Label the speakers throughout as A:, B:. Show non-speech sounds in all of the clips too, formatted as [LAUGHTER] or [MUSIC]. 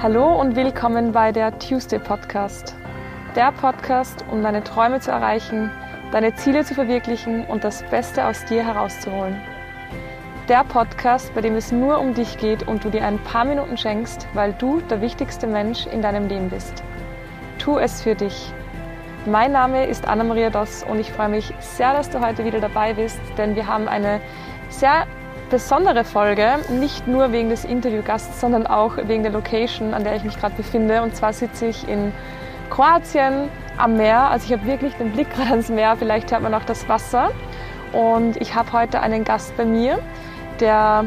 A: Hallo und willkommen bei der Tuesday Podcast. Der Podcast, um deine Träume zu erreichen, deine Ziele zu verwirklichen und das Beste aus dir herauszuholen. Der Podcast, bei dem es nur um dich geht und du dir ein paar Minuten schenkst, weil du der wichtigste Mensch in deinem Leben bist. Tu es für dich. Mein Name ist Anna-Maria Doss und ich freue mich sehr, dass du heute wieder dabei bist, denn wir haben eine sehr besondere Folge, nicht nur wegen des Interviewgasts, sondern auch wegen der Location, an der ich mich gerade befinde. Und zwar sitze ich in Kroatien am Meer. Also ich habe wirklich den Blick [LAUGHS] gerade ans Meer, vielleicht hört man auch das Wasser. Und ich habe heute einen Gast bei mir, der,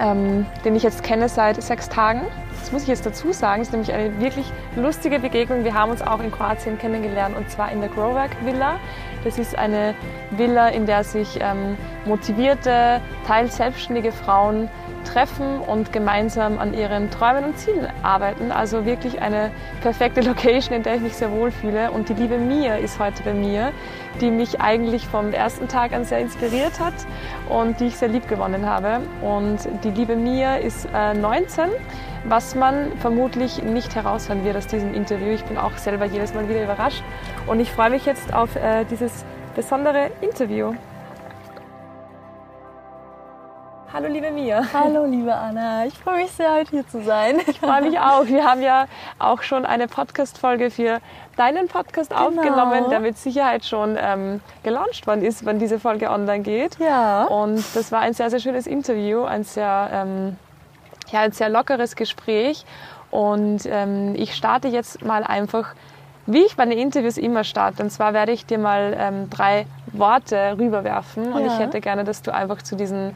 A: ähm, den ich jetzt kenne seit sechs Tagen. Das muss ich jetzt dazu sagen, es ist nämlich eine wirklich lustige Begegnung. Wir haben uns auch in Kroatien kennengelernt und zwar in der Growwerk Villa. Das ist eine Villa, in der sich ähm, motivierte, teils selbstständige Frauen treffen und gemeinsam an ihren Träumen und Zielen arbeiten. Also wirklich eine perfekte Location, in der ich mich sehr wohl fühle. Und die liebe Mia ist heute bei mir, die mich eigentlich vom ersten Tag an sehr inspiriert hat und die ich sehr lieb gewonnen habe. Und die liebe Mia ist äh, 19 was man vermutlich nicht heraushören wird aus diesem Interview. Ich bin auch selber jedes Mal wieder überrascht und ich freue mich jetzt auf äh, dieses besondere Interview. Hallo liebe Mia.
B: Hallo liebe Anna. Ich freue mich sehr, heute hier zu sein.
A: Ich freue mich auch. Wir haben ja auch schon eine Podcast-Folge für deinen Podcast genau. aufgenommen, der mit Sicherheit schon ähm, gelauncht worden ist, wenn diese Folge online geht.
B: Ja.
A: Und das war ein sehr, sehr schönes Interview, ein sehr ähm, ja, ein sehr lockeres Gespräch. Und ähm, ich starte jetzt mal einfach, wie ich meine Interviews immer starte. Und zwar werde ich dir mal ähm, drei Worte rüberwerfen. Und ja. ich hätte gerne, dass du einfach zu diesen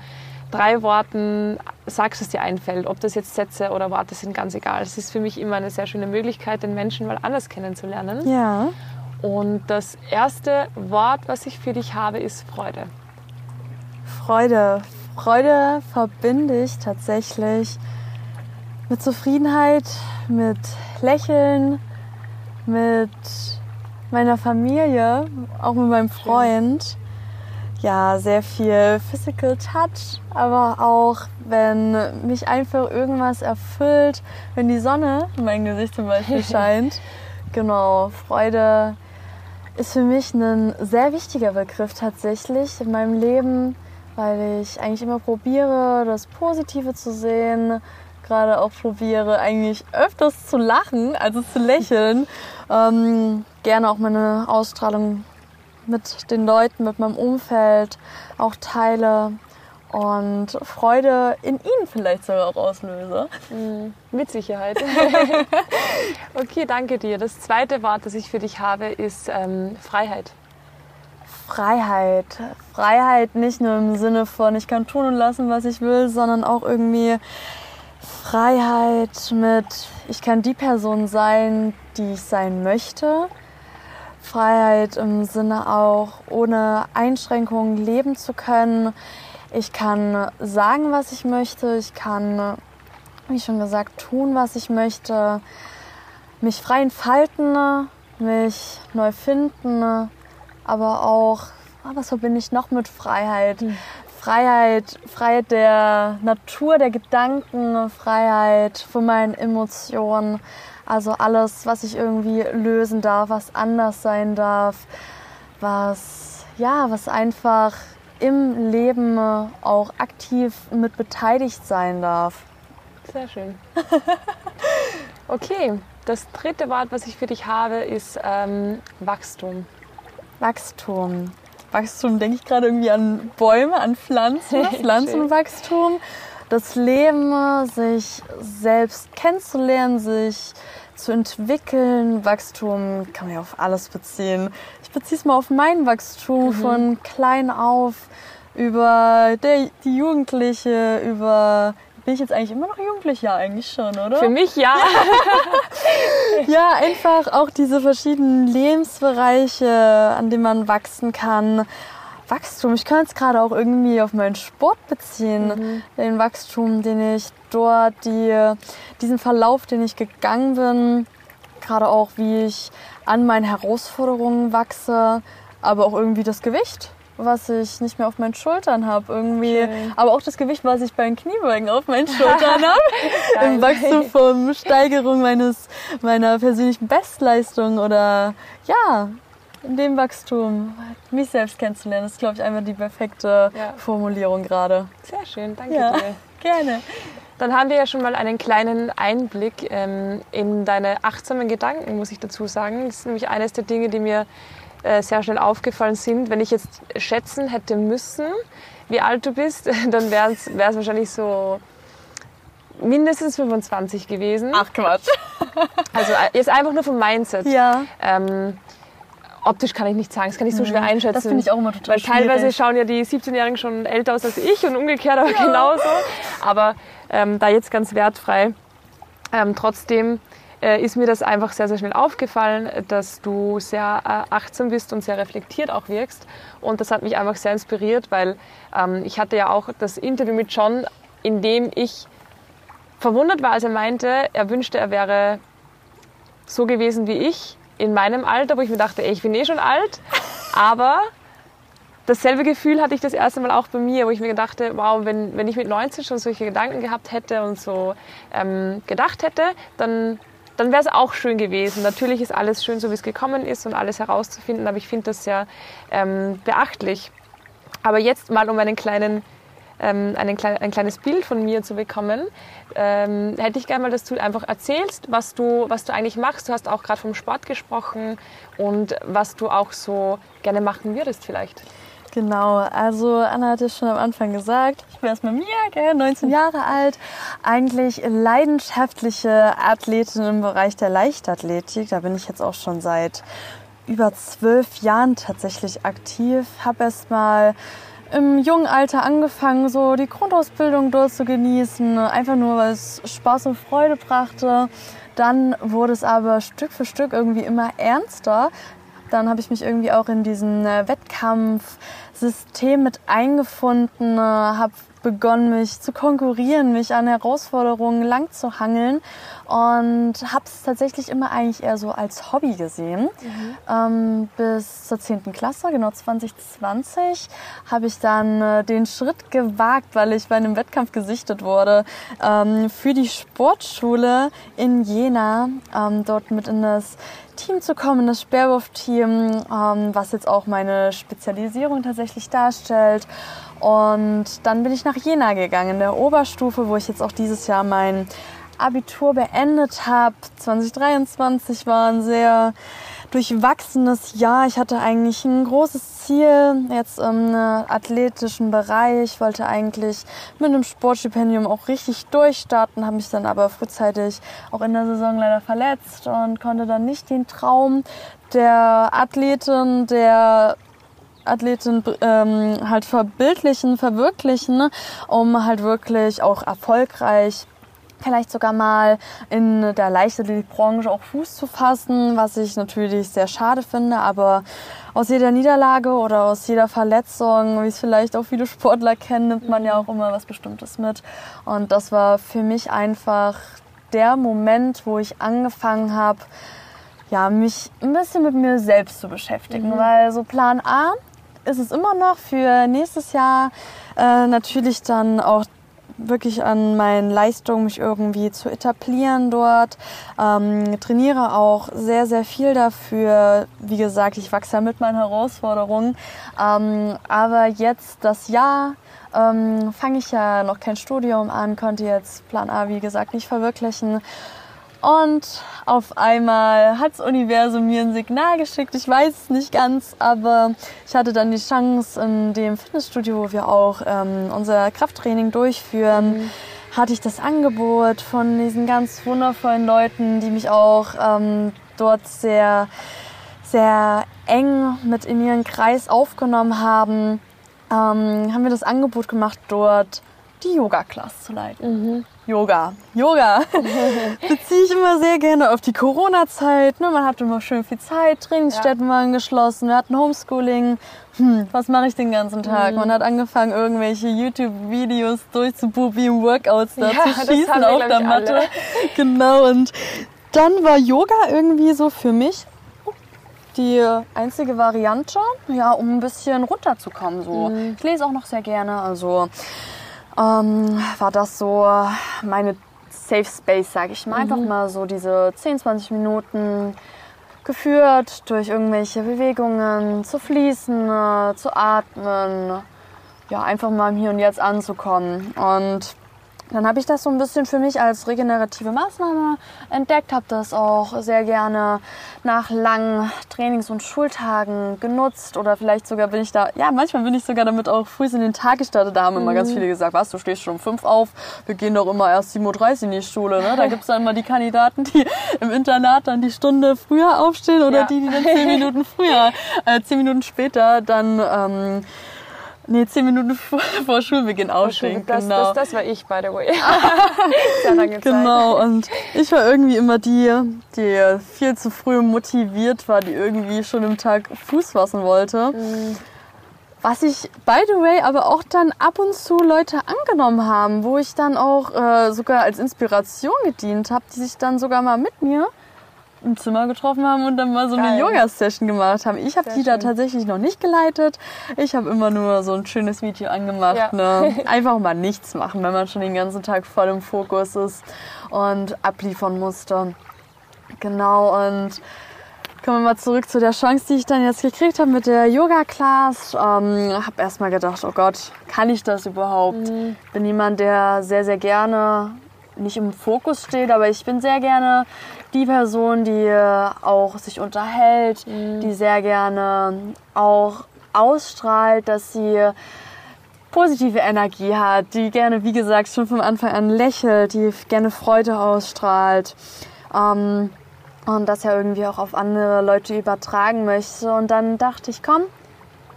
A: drei Worten sagst, was dir einfällt. Ob das jetzt Sätze oder Worte sind, ganz egal. Es ist für mich immer eine sehr schöne Möglichkeit, den Menschen mal anders kennenzulernen.
B: Ja.
A: Und das erste Wort, was ich für dich habe, ist Freude.
B: Freude. Freude verbinde ich tatsächlich mit Zufriedenheit, mit Lächeln, mit meiner Familie, auch mit meinem Freund. Ja, sehr viel Physical Touch, aber auch wenn mich einfach irgendwas erfüllt, wenn die Sonne in mein Gesicht zum Beispiel [LAUGHS] scheint. Genau, Freude ist für mich ein sehr wichtiger Begriff tatsächlich in meinem Leben weil ich eigentlich immer probiere, das Positive zu sehen, gerade auch probiere, eigentlich öfters zu lachen, also zu lächeln. Ähm, gerne auch meine Ausstrahlung mit den Leuten, mit meinem Umfeld auch teile und Freude in ihnen vielleicht sogar auch auslöse.
A: Mhm, mit Sicherheit. [LAUGHS] okay, danke dir. Das zweite Wort, das ich für dich habe, ist ähm, Freiheit.
B: Freiheit. Freiheit nicht nur im Sinne von, ich kann tun und lassen, was ich will, sondern auch irgendwie Freiheit mit, ich kann die Person sein, die ich sein möchte. Freiheit im Sinne auch, ohne Einschränkungen leben zu können. Ich kann sagen, was ich möchte. Ich kann, wie schon gesagt, tun, was ich möchte. Mich frei entfalten, mich neu finden aber auch, ah, was verbinde ich noch mit Freiheit? Mhm. Freiheit, Freiheit der Natur, der Gedanken, Freiheit von meinen Emotionen. Also alles, was ich irgendwie lösen darf, was anders sein darf, was, ja, was einfach im Leben auch aktiv mit beteiligt sein darf.
A: Sehr schön. [LAUGHS] okay, das dritte Wort, was ich für dich habe, ist ähm, Wachstum.
B: Wachstum. Wachstum denke ich gerade irgendwie an Bäume, an Pflanzen, [LAUGHS] Pflanzenwachstum. Das Leben, sich selbst kennenzulernen, sich zu entwickeln. Wachstum kann man ja auf alles beziehen. Ich beziehe es mal auf mein Wachstum mhm. von klein auf über der, die Jugendliche, über bin ich jetzt eigentlich immer noch jugendlich? Ja, eigentlich schon, oder?
A: Für mich ja. [LAUGHS]
B: ja, einfach auch diese verschiedenen Lebensbereiche, an denen man wachsen kann. Wachstum, ich kann es gerade auch irgendwie auf meinen Sport beziehen. Mhm. Den Wachstum, den ich dort, die, diesen Verlauf, den ich gegangen bin. Gerade auch, wie ich an meinen Herausforderungen wachse, aber auch irgendwie das Gewicht was ich nicht mehr auf meinen Schultern habe irgendwie. Schön. Aber auch das Gewicht, was ich beim Kniebeugen auf meinen Schultern [LAUGHS] habe. Im Wachstum von Steigerung meines, meiner persönlichen Bestleistung oder ja, in dem Wachstum, mich selbst kennenzulernen, das ist, glaube ich, einfach die perfekte ja. Formulierung gerade.
A: Sehr schön, danke ja, dir. [LAUGHS]
B: Gerne.
A: Dann haben wir ja schon mal einen kleinen Einblick ähm, in deine achtsamen Gedanken, muss ich dazu sagen. Das ist nämlich eines der Dinge, die mir äh, sehr schnell aufgefallen sind. Wenn ich jetzt schätzen hätte müssen, wie alt du bist, [LAUGHS] dann wäre es wahrscheinlich so mindestens 25 gewesen.
B: Ach Quatsch. [LAUGHS]
A: Also äh, jetzt einfach nur vom Mindset.
B: Ja.
A: Ähm, optisch kann ich nicht sagen, das kann ich so schwer mhm. einschätzen. Das
B: finde ich auch immer total
A: Weil teilweise schwierig. schauen ja die 17-Jährigen schon älter aus als ich und umgekehrt aber ja. genauso. Aber ähm, da jetzt ganz wertfrei. Ähm, trotzdem ist mir das einfach sehr, sehr schnell aufgefallen, dass du sehr äh, achtsam bist und sehr reflektiert auch wirkst. Und das hat mich einfach sehr inspiriert, weil ähm, ich hatte ja auch das Interview mit John, in dem ich verwundert war, als er meinte, er wünschte, er wäre so gewesen wie ich in meinem Alter, wo ich mir dachte, ey, ich bin eh schon alt, aber dasselbe Gefühl hatte ich das erste Mal auch bei mir, wo ich mir dachte, wow, wenn, wenn ich mit 19 schon solche Gedanken gehabt hätte und so ähm, gedacht hätte, dann, dann wäre es auch schön gewesen. Natürlich ist alles schön, so wie es gekommen ist und alles herauszufinden, aber ich finde das sehr ähm, beachtlich. Aber jetzt mal um einen kleinen ähm, einen ein kleines Bild von mir zu bekommen, ähm, hätte ich gerne mal, dass du einfach erzählst, was du, was du eigentlich machst. Du hast auch gerade vom Sport gesprochen und was du auch so gerne machen würdest vielleicht.
B: Genau, also Anna hat es schon am Anfang gesagt, ich bin erstmal Mia, 19 Jahre alt, eigentlich leidenschaftliche Athletin im Bereich der Leichtathletik. Da bin ich jetzt auch schon seit über zwölf Jahren tatsächlich aktiv. Habe erstmal im jungen Alter angefangen, so die Grundausbildung dort zu genießen, einfach nur, weil es Spaß und Freude brachte. Dann wurde es aber Stück für Stück irgendwie immer ernster. Dann habe ich mich irgendwie auch in diesen äh, Wettkampfsystem mit eingefunden, äh, habe begonnen, mich zu konkurrieren, mich an Herausforderungen lang zu hangeln und habe es tatsächlich immer eigentlich eher so als Hobby gesehen. Mhm. Ähm, bis zur 10. Klasse, genau 2020, habe ich dann äh, den Schritt gewagt, weil ich bei einem Wettkampf gesichtet wurde, ähm, für die Sportschule in Jena, ähm, dort mit in das Team zu kommen, das Speerwurf-Team, ähm, was jetzt auch meine Spezialisierung tatsächlich darstellt. Und dann bin ich nach Jena gegangen, in der Oberstufe, wo ich jetzt auch dieses Jahr mein Abitur beendet habe. 2023 war ein sehr durchwachsenes Jahr. Ich hatte eigentlich ein großes Ziel jetzt im athletischen Bereich. Ich wollte eigentlich mit einem Sportstipendium auch richtig durchstarten, habe mich dann aber frühzeitig auch in der Saison leider verletzt und konnte dann nicht den Traum der Athletin, der Athletin ähm, halt verbildlichen, verwirklichen, um halt wirklich auch erfolgreich vielleicht sogar mal in der Leichtathletikbranche auch Fuß zu fassen, was ich natürlich sehr schade finde, aber aus jeder Niederlage oder aus jeder Verletzung, wie es vielleicht auch viele Sportler kennen, nimmt man ja auch immer was Bestimmtes mit. Und das war für mich einfach der Moment, wo ich angefangen habe, ja, mich ein bisschen mit mir selbst zu beschäftigen, mhm. weil so Plan A ist es immer noch für nächstes Jahr äh, natürlich dann auch wirklich an meinen Leistungen mich irgendwie zu etablieren dort. Ähm, trainiere auch sehr, sehr viel dafür. Wie gesagt, ich wachse ja mit meinen Herausforderungen. Ähm, aber jetzt das Jahr ähm, fange ich ja noch kein Studium an, konnte jetzt Plan A, wie gesagt, nicht verwirklichen. Und auf einmal hat das Universum mir ein Signal geschickt. Ich weiß es nicht ganz, aber ich hatte dann die Chance, in dem Fitnessstudio, wo wir auch ähm, unser Krafttraining durchführen, mhm. hatte ich das Angebot von diesen ganz wundervollen Leuten, die mich auch ähm, dort sehr, sehr eng mit in ihren Kreis aufgenommen haben. Ähm, haben wir das Angebot gemacht, dort die Yoga-Class zu leiten. Mhm. Yoga. Yoga [LAUGHS] [LAUGHS] beziehe ich immer sehr gerne auf die Corona-Zeit. Ne? Man hatte immer schön viel Zeit, Trainingsstätten ja. waren geschlossen, wir hatten Homeschooling. Hm, was mache ich den ganzen Tag? Mhm. Man hat angefangen, irgendwelche YouTube-Videos durchzuprobieren, Workouts da ja, zu schießen auf der Matte. Alle. [LAUGHS] Genau, und dann war Yoga irgendwie so für mich die einzige Variante, ja, um ein bisschen runterzukommen. So. Mhm. Ich lese auch noch sehr gerne, also ähm, war das so meine Safe Space, sage ich mal. Einfach mhm. mal so diese 10, 20 Minuten geführt durch irgendwelche Bewegungen, zu fließen, äh, zu atmen, ja, einfach mal im Hier und Jetzt anzukommen. Und dann habe ich das so ein bisschen für mich als regenerative Maßnahme entdeckt, habe das auch sehr gerne nach langen Trainings- und Schultagen genutzt oder vielleicht sogar bin ich da, ja, manchmal bin ich sogar damit auch früh in den Tag gestartet. Da haben immer mhm. ganz viele gesagt, was, du stehst schon um fünf auf, wir gehen doch immer erst 7.30 Uhr in die Schule. Ne? Da [LAUGHS] gibt es dann immer die Kandidaten, die im Internat dann die Stunde früher aufstehen oder ja. die, die dann zehn Minuten früher, äh, zehn Minuten später dann... Ähm, Nee, zehn Minuten vor, [LAUGHS] vor Schulbeginn aufstehen.
A: Das, genau. das, das war ich, by the way. [LAUGHS] [LAUGHS]
B: Sehr lange Zeit. Genau, und ich war irgendwie immer die, die viel zu früh motiviert war, die irgendwie schon im Tag Fuß fassen wollte. Mhm. Was ich, by the way, aber auch dann ab und zu Leute angenommen haben, wo ich dann auch äh, sogar als Inspiration gedient habe, die sich dann sogar mal mit mir im Zimmer getroffen haben und dann mal so Geil. eine Yoga-Session gemacht haben. Ich habe die schön. da tatsächlich noch nicht geleitet. Ich habe immer nur so ein schönes Video angemacht. Ja. Ne? [LAUGHS] Einfach mal nichts machen, wenn man schon den ganzen Tag voll im Fokus ist und abliefern musste. Genau, und kommen wir mal zurück zu der Chance, die ich dann jetzt gekriegt habe mit der Yoga-Class. Ähm, habe erstmal gedacht, oh Gott, kann ich das überhaupt? Mhm. Bin jemand, der sehr, sehr gerne nicht im Fokus steht, aber ich bin sehr gerne die Person, die auch sich unterhält, mhm. die sehr gerne auch ausstrahlt, dass sie positive Energie hat, die gerne, wie gesagt, schon vom Anfang an lächelt, die gerne Freude ausstrahlt. Ähm, und das ja irgendwie auch auf andere Leute übertragen möchte. Und dann dachte ich, komm,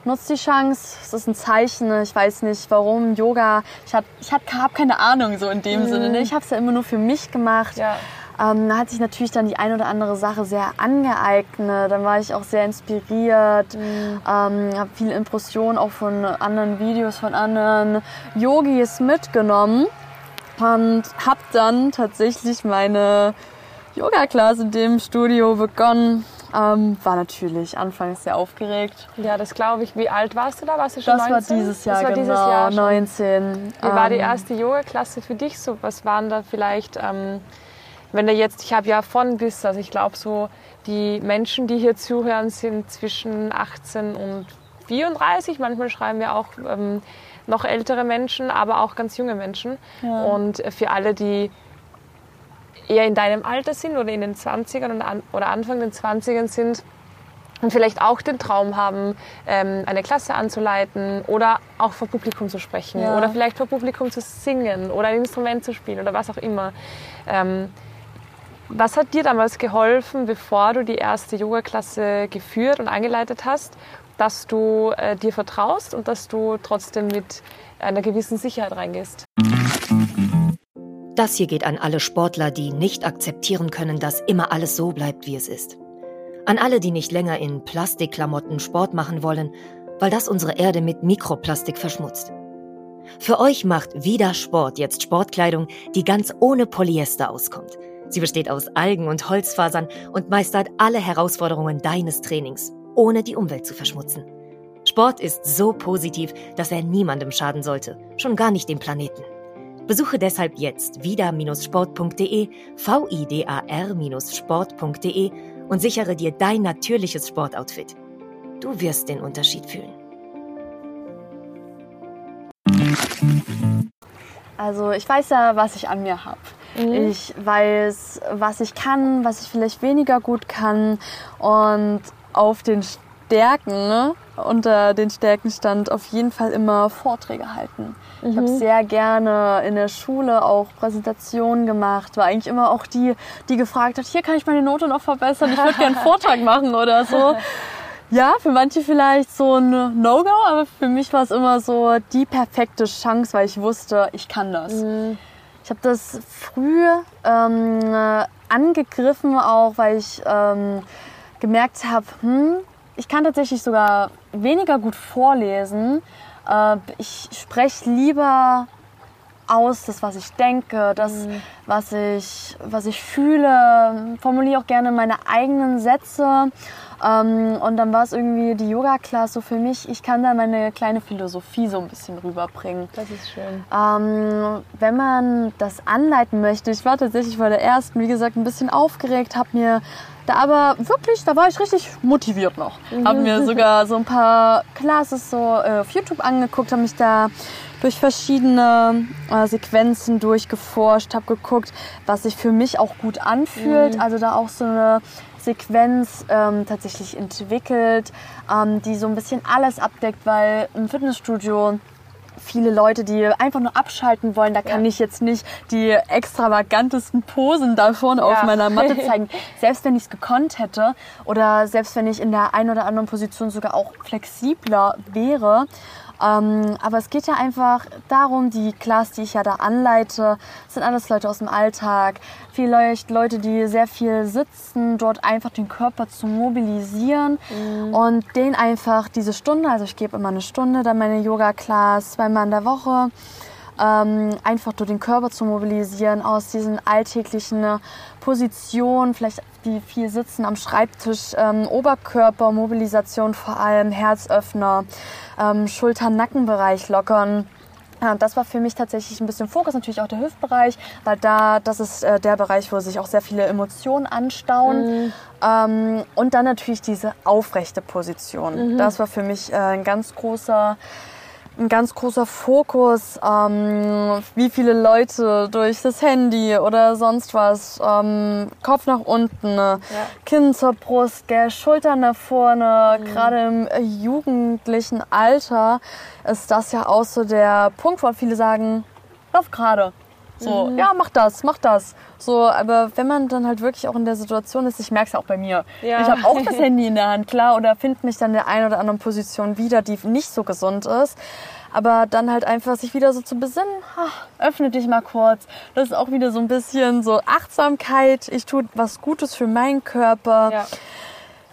B: nutz die Chance. Es ist ein Zeichen. Ich weiß nicht, warum Yoga. Ich habe ich hab, hab keine Ahnung so in dem mhm. Sinne. Ne? Ich habe es ja immer nur für mich gemacht. Ja. Ähm, da hat sich natürlich dann die ein oder andere Sache sehr angeeignet. Dann war ich auch sehr inspiriert, mhm. ähm, habe viele Impressionen auch von anderen Videos, von anderen Yogis mitgenommen und habe dann tatsächlich meine Yoga-Class in dem Studio begonnen. Ähm, war natürlich anfangs sehr aufgeregt.
A: Ja, das glaube ich. Wie alt warst du da? Warst du schon
B: das
A: 19?
B: war dieses Jahr, das war genau, dieses Jahr 19.
A: Wie ähm, war die ähm, erste Yoga-Klasse für dich? So, was waren da vielleicht ähm, wenn er jetzt, ich habe ja von bis, also ich glaube so, die Menschen, die hier zuhören, sind zwischen 18 und 34. Manchmal schreiben wir auch ähm, noch ältere Menschen, aber auch ganz junge Menschen. Ja. Und für alle, die eher in deinem Alter sind oder in den 20ern oder, an, oder Anfang den 20ern sind und vielleicht auch den Traum haben, ähm, eine Klasse anzuleiten oder auch vor Publikum zu sprechen ja. oder vielleicht vor Publikum zu singen oder ein Instrument zu spielen oder was auch immer. Ähm, was hat dir damals geholfen, bevor du die erste Yoga-Klasse geführt und angeleitet hast, dass du äh, dir vertraust und dass du trotzdem mit einer gewissen Sicherheit reingehst?
C: Das hier geht an alle Sportler, die nicht akzeptieren können, dass immer alles so bleibt, wie es ist. An alle, die nicht länger in Plastikklamotten Sport machen wollen, weil das unsere Erde mit Mikroplastik verschmutzt. Für euch macht wieder Sport jetzt Sportkleidung, die ganz ohne Polyester auskommt – Sie besteht aus Algen und Holzfasern und meistert alle Herausforderungen deines Trainings, ohne die Umwelt zu verschmutzen. Sport ist so positiv, dass er niemandem schaden sollte, schon gar nicht dem Planeten. Besuche deshalb jetzt vida-sport.de, vidar-sport.de und sichere dir dein natürliches Sportoutfit. Du wirst den Unterschied fühlen.
B: Also ich weiß ja, was ich an mir habe. Mhm. Ich weiß, was ich kann, was ich vielleicht weniger gut kann. Und auf den Stärken, ne, unter den Stärken stand auf jeden Fall immer Vorträge halten. Mhm. Ich habe sehr gerne in der Schule auch Präsentationen gemacht. War eigentlich immer auch die, die gefragt hat, hier kann ich meine Note noch verbessern, ich würde gerne einen [LAUGHS] Vortrag machen oder so. Ja, für manche vielleicht so ein No-Go, aber für mich war es immer so die perfekte Chance, weil ich wusste, ich kann das. Mhm. Ich habe das früh ähm, angegriffen, auch weil ich ähm, gemerkt habe, hm, ich kann tatsächlich sogar weniger gut vorlesen. Äh, ich spreche lieber aus, das, was ich denke, das, mhm. was, ich, was ich fühle, formuliere auch gerne meine eigenen Sätze. Ähm, und dann war es irgendwie die Yoga-Class so für mich, ich kann da meine kleine Philosophie so ein bisschen rüberbringen.
A: Das ist schön.
B: Ähm, wenn man das anleiten möchte, ich war tatsächlich vor der ersten, wie gesagt, ein bisschen aufgeregt, habe mir da aber wirklich, da war ich richtig motiviert noch. Mhm. Habe mir sogar so ein paar Classes so äh, auf YouTube angeguckt, habe mich da durch verschiedene äh, Sequenzen durchgeforscht, habe geguckt, was sich für mich auch gut anfühlt. Mhm. Also da auch so eine Sequenz ähm, tatsächlich entwickelt, ähm, die so ein bisschen alles abdeckt, weil ein Fitnessstudio viele Leute, die einfach nur abschalten wollen. Da kann ja. ich jetzt nicht die extravagantesten Posen davon ja. auf meiner Matte [LAUGHS] zeigen. selbst wenn ich es gekonnt hätte oder selbst wenn ich in der einen oder anderen Position sogar auch flexibler wäre, ähm, aber es geht ja einfach darum, die Class, die ich ja da anleite, sind alles Leute aus dem Alltag. Vielleicht Leute, die sehr viel sitzen, dort einfach den Körper zu mobilisieren mhm. und den einfach diese Stunde, also ich gebe immer eine Stunde, dann meine Yoga-Class zweimal in der Woche, ähm, einfach durch den Körper zu mobilisieren aus diesen alltäglichen Positionen, vielleicht die viel sitzen am Schreibtisch, ähm, Oberkörpermobilisation vor allem, Herzöffner, ähm, Schulter-Nackenbereich lockern. Ja, das war für mich tatsächlich ein bisschen Fokus, natürlich auch der Hüftbereich, weil da, das ist äh, der Bereich, wo sich auch sehr viele Emotionen anstauen. Mhm. Ähm, und dann natürlich diese aufrechte Position. Mhm. Das war für mich äh, ein ganz großer ein ganz großer Fokus, ähm, wie viele Leute durch das Handy oder sonst was, ähm, Kopf nach unten, ja. Kinn zur Brust, gell, Schultern nach vorne. Mhm. Gerade im äh, jugendlichen Alter ist das ja auch so der Punkt, wo viele sagen, lauf gerade. So, mhm. ja, mach das, mach das. So, aber wenn man dann halt wirklich auch in der Situation ist, ich merke es auch bei mir. Ja. Ich habe auch das [LAUGHS] Handy in der Hand, klar, oder finde mich dann in der einen oder anderen Position wieder, die nicht so gesund ist. Aber dann halt einfach sich wieder so zu besinnen, ach, öffne dich mal kurz. Das ist auch wieder so ein bisschen so Achtsamkeit. Ich tue was Gutes für meinen Körper. Ja.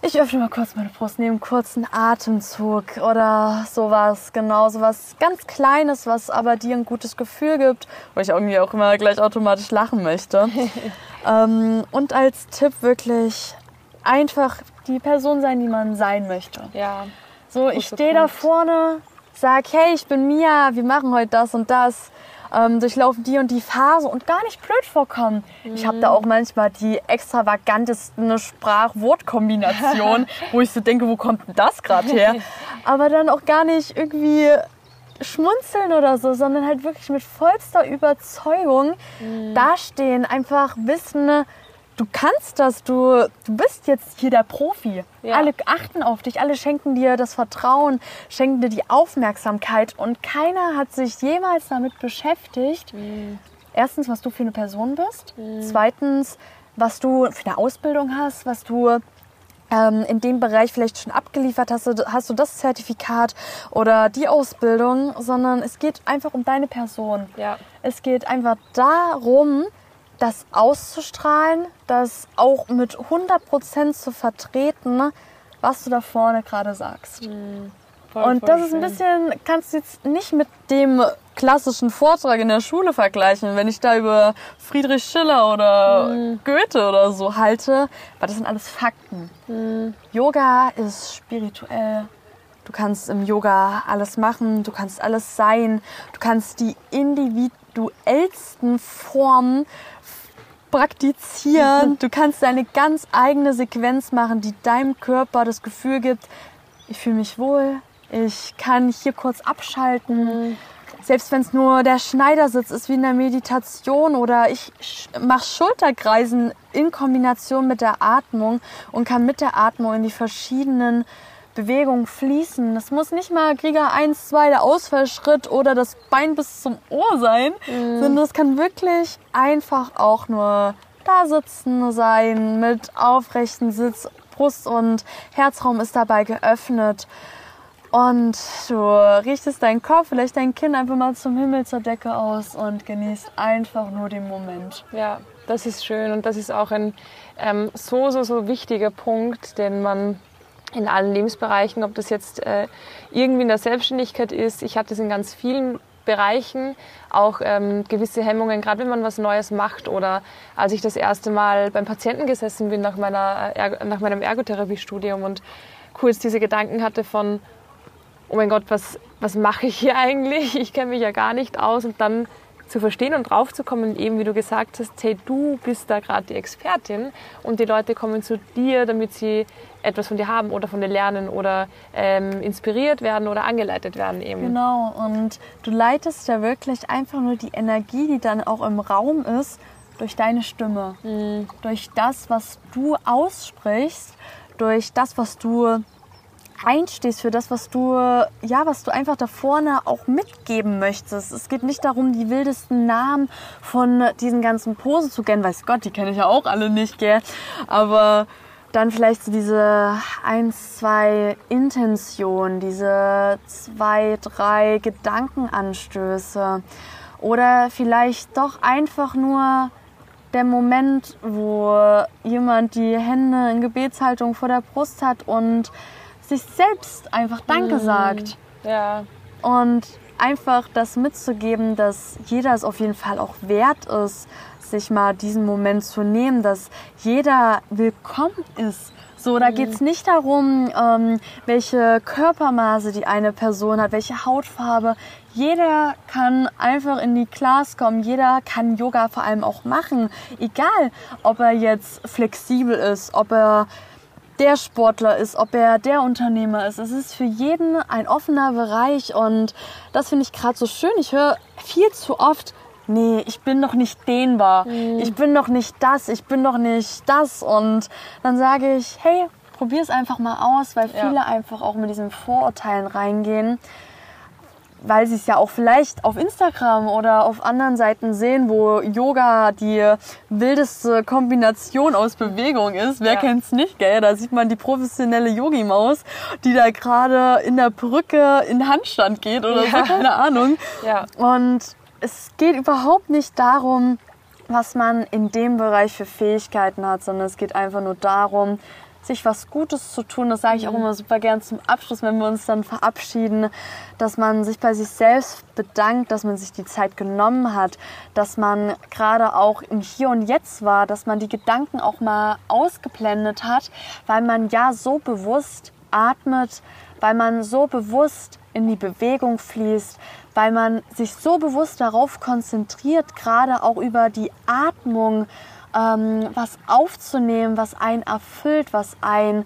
B: Ich öffne mal kurz meine Brust, nehme einen kurzen Atemzug oder sowas, genau, sowas ganz Kleines, was aber dir ein gutes Gefühl gibt, wo ich irgendwie auch immer gleich automatisch lachen möchte. [LAUGHS] ähm, und als Tipp wirklich einfach die Person sein, die man sein möchte.
A: Ja.
B: So, ich stehe da vorne, sag, hey, ich bin Mia, wir machen heute das und das ähm, durchlaufen die und die Phase und gar nicht blöd vorkommen. Mhm. Ich habe da auch manchmal die extravagantesten Sprach-Wort-Kombinationen, [LAUGHS] wo ich so denke, wo kommt denn das gerade her? [LAUGHS] Aber dann auch gar nicht irgendwie schmunzeln oder so, sondern halt wirklich mit vollster Überzeugung mhm. dastehen, einfach wissen, du kannst das, du, du bist jetzt hier der Profi. Ja. Alle achten auf dich, alle schenken dir das Vertrauen, schenken dir die Aufmerksamkeit und keiner hat sich jemals damit beschäftigt. Mhm. Erstens, was du für eine Person bist. Mhm. Zweitens, was du für eine Ausbildung hast, was du ähm, in dem Bereich vielleicht schon abgeliefert hast, hast du das Zertifikat oder die Ausbildung, sondern es geht einfach um deine Person.
A: Ja.
B: Es geht einfach darum, das auszustrahlen, das auch mit 100% zu vertreten, was du da vorne gerade sagst. Mhm. Voll, und voll das ist ein bisschen, kannst du jetzt nicht mit dem klassischen Vortrag in der Schule vergleichen, wenn ich da über Friedrich Schiller oder mhm. Goethe oder so halte, weil das sind alles Fakten. Mhm. Yoga ist spirituell. Du kannst im Yoga alles machen, du kannst alles sein, du kannst die individuellsten Formen praktizieren. Du kannst deine ganz eigene Sequenz machen, die deinem Körper das Gefühl gibt, ich fühle mich wohl, ich kann hier kurz abschalten. Mhm. Selbst wenn es nur der Schneidersitz ist wie in der Meditation oder ich mache Schulterkreisen in Kombination mit der Atmung und kann mit der Atmung in die verschiedenen Bewegung fließen. Das muss nicht mal Krieger 1, 2, der Ausfallschritt oder das Bein bis zum Ohr sein, mhm. sondern es kann wirklich einfach auch nur da sitzen sein mit aufrechten Sitz, Brust und Herzraum ist dabei geöffnet. Und du richtest deinen Kopf, vielleicht dein Kinn einfach mal zum Himmel zur Decke aus und genießt einfach nur den Moment.
A: Ja, das ist schön und das ist auch ein ähm, so, so, so wichtiger Punkt, den man in allen Lebensbereichen, ob das jetzt äh, irgendwie in der Selbstständigkeit ist. Ich hatte es in ganz vielen Bereichen auch ähm, gewisse Hemmungen, gerade wenn man was Neues macht oder als ich das erste Mal beim Patienten gesessen bin nach, meiner, nach meinem Ergotherapiestudium und kurz diese Gedanken hatte von, oh mein Gott, was, was mache ich hier [LAUGHS] eigentlich? Ich kenne mich ja gar nicht aus und dann zu verstehen und draufzukommen, eben wie du gesagt hast, hey, du bist da gerade die Expertin und die Leute kommen zu dir, damit sie etwas von dir haben oder von dir lernen oder ähm, inspiriert werden oder angeleitet werden eben.
B: Genau, und du leitest ja wirklich einfach nur die Energie, die dann auch im Raum ist, durch deine Stimme, mhm. durch das, was du aussprichst, durch das, was du einstehst für das, was du, ja, was du einfach da vorne auch mitgeben möchtest. Es geht nicht darum, die wildesten Namen von diesen ganzen Posen zu kennen. Weiß Gott, die kenne ich ja auch alle nicht, gell? Aber dann vielleicht so diese ein, zwei Intentionen, diese zwei, drei Gedankenanstöße. Oder vielleicht doch einfach nur der Moment, wo jemand die Hände in Gebetshaltung vor der Brust hat und sich selbst einfach Danke mhm. sagt.
A: Ja.
B: Und einfach das mitzugeben, dass jeder es auf jeden Fall auch wert ist, sich mal diesen Moment zu nehmen, dass jeder willkommen ist. So, da mhm. geht es nicht darum, ähm, welche Körpermaße die eine Person hat, welche Hautfarbe. Jeder kann einfach in die Class kommen, jeder kann Yoga vor allem auch machen. Egal, ob er jetzt flexibel ist, ob er der Sportler ist, ob er der Unternehmer ist. Es ist für jeden ein offener Bereich und das finde ich gerade so schön. Ich höre viel zu oft, nee, ich bin doch nicht dehnbar, mhm. ich bin doch nicht das, ich bin doch nicht das und dann sage ich, hey, probier es einfach mal aus, weil viele ja. einfach auch mit diesen Vorurteilen reingehen weil sie es ja auch vielleicht auf Instagram oder auf anderen Seiten sehen, wo Yoga die wildeste Kombination aus Bewegung ist. Wer ja. kennt's nicht, gell? Da sieht man die professionelle Yogi-Maus, die da gerade in der Brücke in Handstand geht oder ja. so, keine Ahnung.
A: Ja.
B: Und es geht überhaupt nicht darum, was man in dem Bereich für Fähigkeiten hat, sondern es geht einfach nur darum, sich was Gutes zu tun. Das sage ich auch mhm. immer super gern zum Abschluss, wenn wir uns dann verabschieden, dass man sich bei sich selbst bedankt, dass man sich die Zeit genommen hat, dass man gerade auch im Hier und Jetzt war, dass man die Gedanken auch mal ausgeblendet hat, weil man ja so bewusst atmet, weil man so bewusst in die Bewegung fließt, weil man sich so bewusst darauf konzentriert, gerade auch über die Atmung ähm, was aufzunehmen, was einen erfüllt, was einen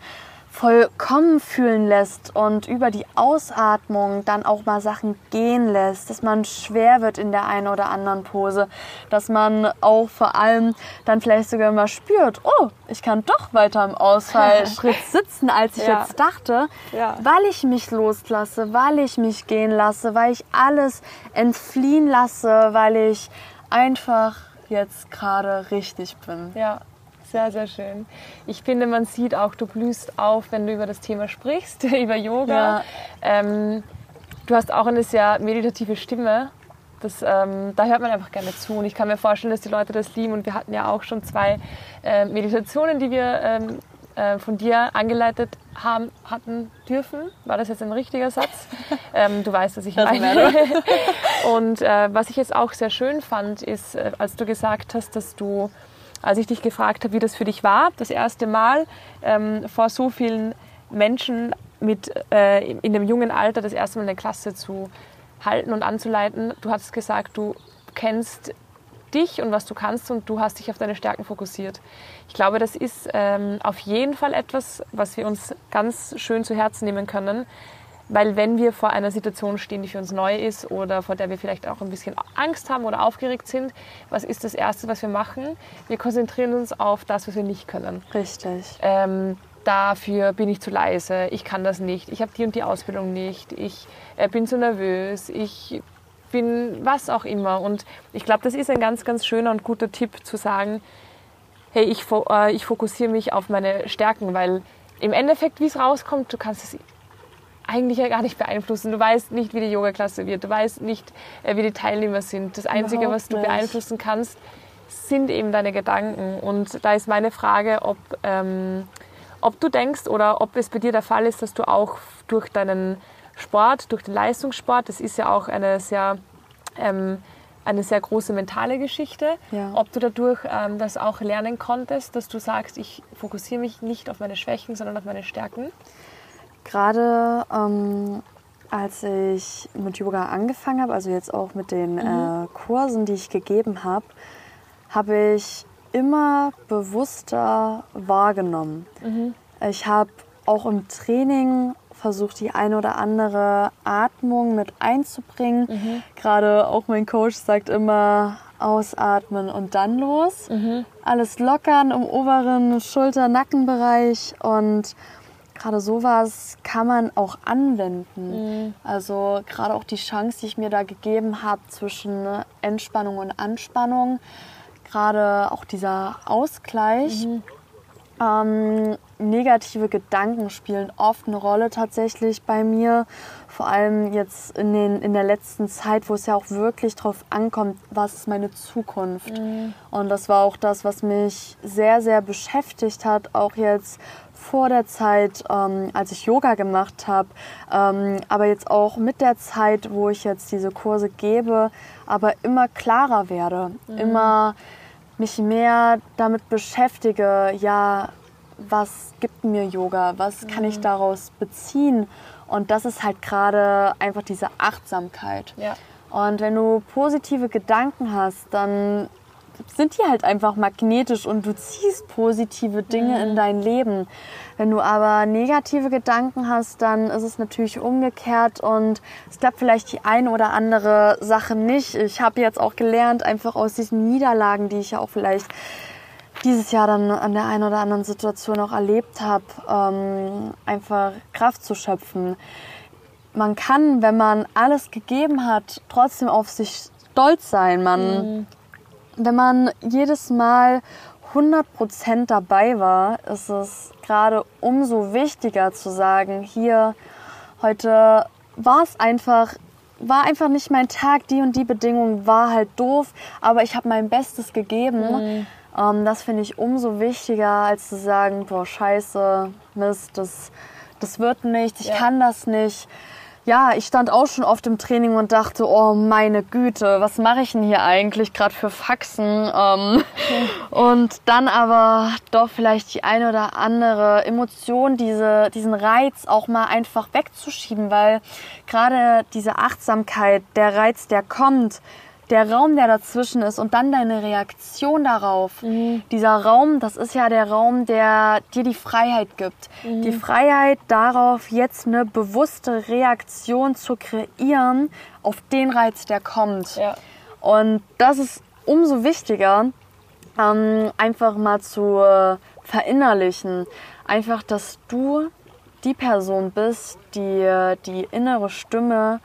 B: vollkommen fühlen lässt und über die Ausatmung dann auch mal Sachen gehen lässt, dass man schwer wird in der einen oder anderen Pose, dass man auch vor allem dann vielleicht sogar mal spürt, oh, ich kann doch weiter im Ausfallschritt [LAUGHS] sitzen, als ich ja. jetzt dachte, ja. weil ich mich loslasse, weil ich mich gehen lasse, weil ich alles entfliehen lasse, weil ich einfach jetzt gerade richtig bin.
A: Ja, sehr, sehr schön. Ich finde, man sieht auch, du blühst auf, wenn du über das Thema sprichst, [LAUGHS] über Yoga. Ja. Ähm, du hast auch eine sehr meditative Stimme. Das, ähm, da hört man einfach gerne zu. Und ich kann mir vorstellen, dass die Leute das lieben. Und wir hatten ja auch schon zwei äh, Meditationen, die wir ähm, äh, von dir angeleitet haben, hatten dürfen. War das jetzt ein richtiger Satz? [LAUGHS] ähm, du weißt, dass ich meine. [LAUGHS] Und äh, was ich jetzt auch sehr schön fand, ist, äh, als du gesagt hast, dass du, als ich dich gefragt habe, wie das für dich war, das erste Mal ähm, vor so vielen Menschen mit äh, in dem jungen Alter das erste Mal eine Klasse zu halten und anzuleiten. Du hast gesagt, du kennst dich und was du kannst und du hast dich auf deine Stärken fokussiert. Ich glaube, das ist ähm, auf jeden Fall etwas, was wir uns ganz schön zu Herzen nehmen können, weil wenn wir vor einer Situation stehen, die für uns neu ist oder vor der wir vielleicht auch ein bisschen Angst haben oder aufgeregt sind, was ist das Erste, was wir machen? Wir konzentrieren uns auf das, was wir nicht können.
B: Richtig.
A: Ähm, dafür bin ich zu leise, ich kann das nicht, ich habe die und die Ausbildung nicht, ich äh, bin zu nervös, ich bin was auch immer. Und ich glaube, das ist ein ganz, ganz schöner und guter Tipp zu sagen, hey, ich, äh, ich fokussiere mich auf meine Stärken, weil im Endeffekt, wie es rauskommt, du kannst es eigentlich ja gar nicht beeinflussen. Du weißt nicht, wie die Yoga-Klasse wird. Du weißt nicht, äh, wie die Teilnehmer sind. Das Einzige, Überhaupt was du nicht. beeinflussen kannst, sind eben deine Gedanken. Und da ist meine Frage, ob, ähm, ob du denkst oder ob es bei dir der Fall ist, dass du auch durch deinen Sport, durch den Leistungssport, das ist ja auch eine sehr ähm, eine sehr große mentale Geschichte.
B: Ja.
A: Ob du dadurch ähm, das auch lernen konntest, dass du sagst, ich fokussiere mich nicht auf meine Schwächen, sondern auf meine Stärken?
B: Gerade ähm, als ich mit Yoga angefangen habe, also jetzt auch mit den äh, Kursen, die ich gegeben habe, habe ich immer bewusster wahrgenommen. Ich habe auch im Training versucht, die eine oder andere Atmung mit einzubringen. Gerade auch mein Coach sagt immer, ausatmen und dann los. Alles lockern im oberen Schulter-Nackenbereich und gerade sowas kann man auch anwenden. Also gerade auch die Chance, die ich mir da gegeben habe zwischen Entspannung und Anspannung, gerade auch dieser Ausgleich. Ähm, negative Gedanken spielen oft eine Rolle tatsächlich bei mir. Vor allem jetzt in, den, in der letzten Zeit, wo es ja auch wirklich drauf ankommt, was ist meine Zukunft. Und das war auch das, was mich sehr, sehr beschäftigt hat, auch jetzt vor der Zeit, ähm, als ich Yoga gemacht habe, ähm, aber jetzt auch mit der Zeit, wo ich jetzt diese Kurse gebe, aber immer klarer werde, immer mich mehr damit beschäftige, ja, was gibt mir Yoga, was kann ich daraus beziehen und das ist halt gerade einfach diese Achtsamkeit.
A: Ja.
B: Und wenn du positive Gedanken hast, dann sind die halt einfach magnetisch und du ziehst positive Dinge in dein Leben. Wenn du aber negative Gedanken hast, dann ist es natürlich umgekehrt und es klappt vielleicht die eine oder andere Sache nicht. Ich habe jetzt auch gelernt, einfach aus diesen Niederlagen, die ich ja auch vielleicht dieses Jahr dann an der einen oder anderen Situation auch erlebt habe, ähm, einfach Kraft zu schöpfen. Man kann, wenn man alles gegeben hat, trotzdem auf sich stolz sein. Man, Wenn man jedes Mal 100% dabei war, ist es gerade umso wichtiger zu sagen, hier, heute war es einfach, war einfach nicht mein Tag, die und die Bedingung war halt doof, aber ich habe mein Bestes gegeben. Ähm, das finde ich umso wichtiger, als zu sagen, boah, scheiße, Mist, das, das wird nichts, ich
A: Ja.
B: kann das nicht. Ja, ich stand auch schon oft im Training und dachte, oh meine Güte, was mache ich denn hier eigentlich gerade für Faxen? Ähm, [LAUGHS] Und dann aber doch vielleicht die eine oder andere Emotion, diese, diesen Reiz auch mal einfach wegzuschieben, weil gerade diese Achtsamkeit, der Reiz, der kommt, der Raum, der dazwischen ist und dann deine Reaktion darauf. Dieser Raum, das ist ja der Raum, der dir die Freiheit gibt. Die Freiheit darauf, jetzt eine bewusste Reaktion zu kreieren auf den Reiz, der kommt.
A: Ja.
B: Und das ist umso wichtiger, ähm, einfach mal zu äh, verinnerlichen. Einfach, dass du die Person bist, die äh, die innere Stimme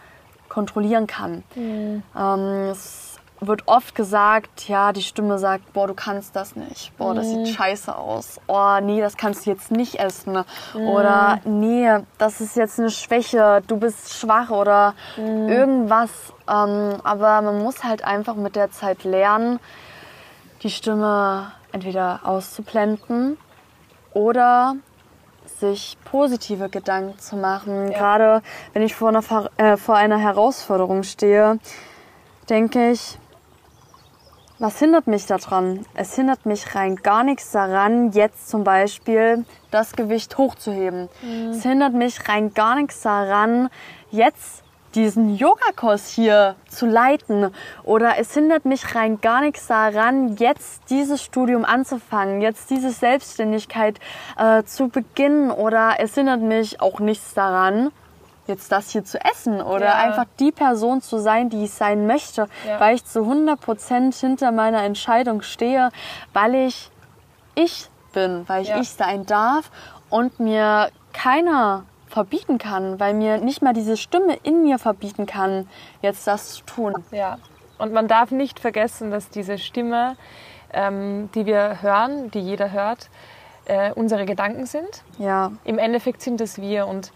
B: kontrollieren kann. Ähm, es wird oft gesagt, ja, die Stimme sagt, boah, du kannst das nicht. Boah, das sieht scheiße aus. Oh, nee, das kannst du jetzt nicht essen. Oder nee, das ist jetzt eine Schwäche, du bist schwach oder irgendwas. Ähm, aber man muss halt einfach mit der Zeit lernen, die Stimme entweder auszublenden oder sich positive Gedanken zu machen. Gerade wenn ich vor einer, äh, vor einer Herausforderung stehe, denke ich, was hindert mich daran? Es hindert mich rein gar nichts daran, jetzt zum Beispiel das Gewicht hochzuheben. Es hindert mich rein gar nichts daran, jetzt diesen Yogakurs hier zu leiten. Oder es hindert mich rein gar nichts daran, jetzt dieses Studium anzufangen, jetzt diese Selbstständigkeit äh, zu beginnen. Oder es hindert mich auch nichts daran, jetzt das hier zu essen oder
A: Ja.
B: einfach die Person zu sein, die ich sein möchte,
A: Ja.
B: weil ich zu 100 Prozent hinter meiner Entscheidung stehe, weil ich ich bin, weil ich
A: Ja.
B: ich sein darf und mir keiner verbieten kann, weil mir nicht mal diese Stimme in mir verbieten kann, jetzt das zu tun.
A: Ja, und man darf nicht vergessen, dass diese Stimme, ähm, die wir hören, die jeder hört, äh, unsere Gedanken sind.
B: Ja,
A: Im Endeffekt sind es wir und